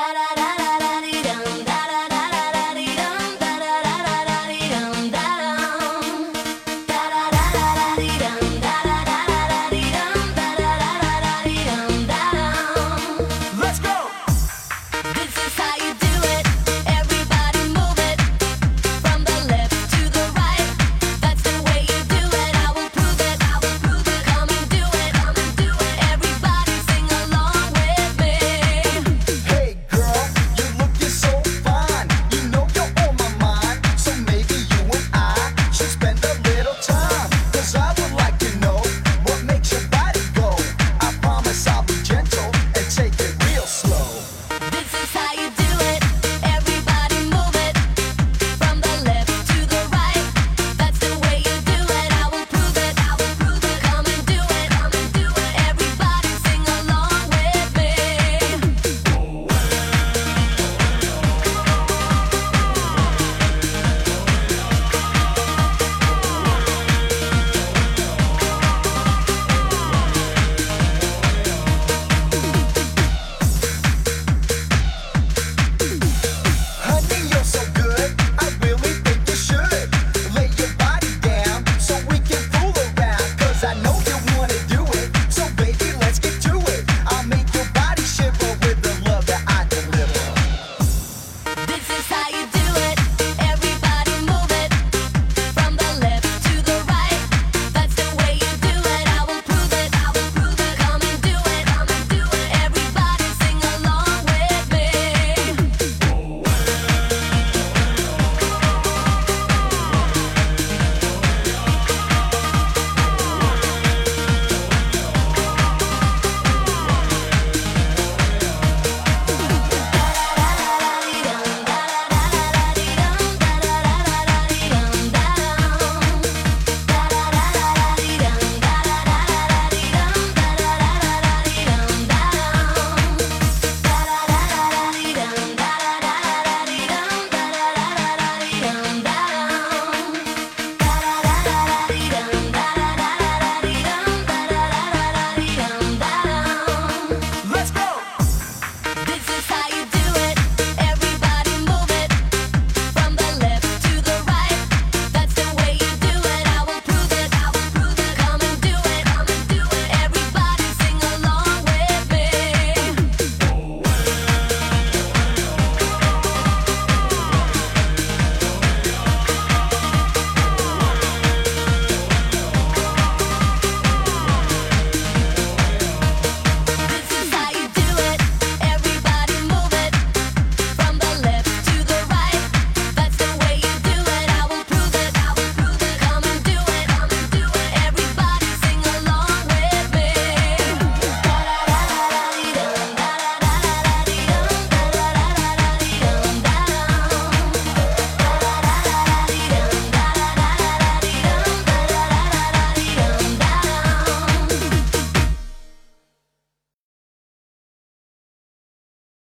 da da da.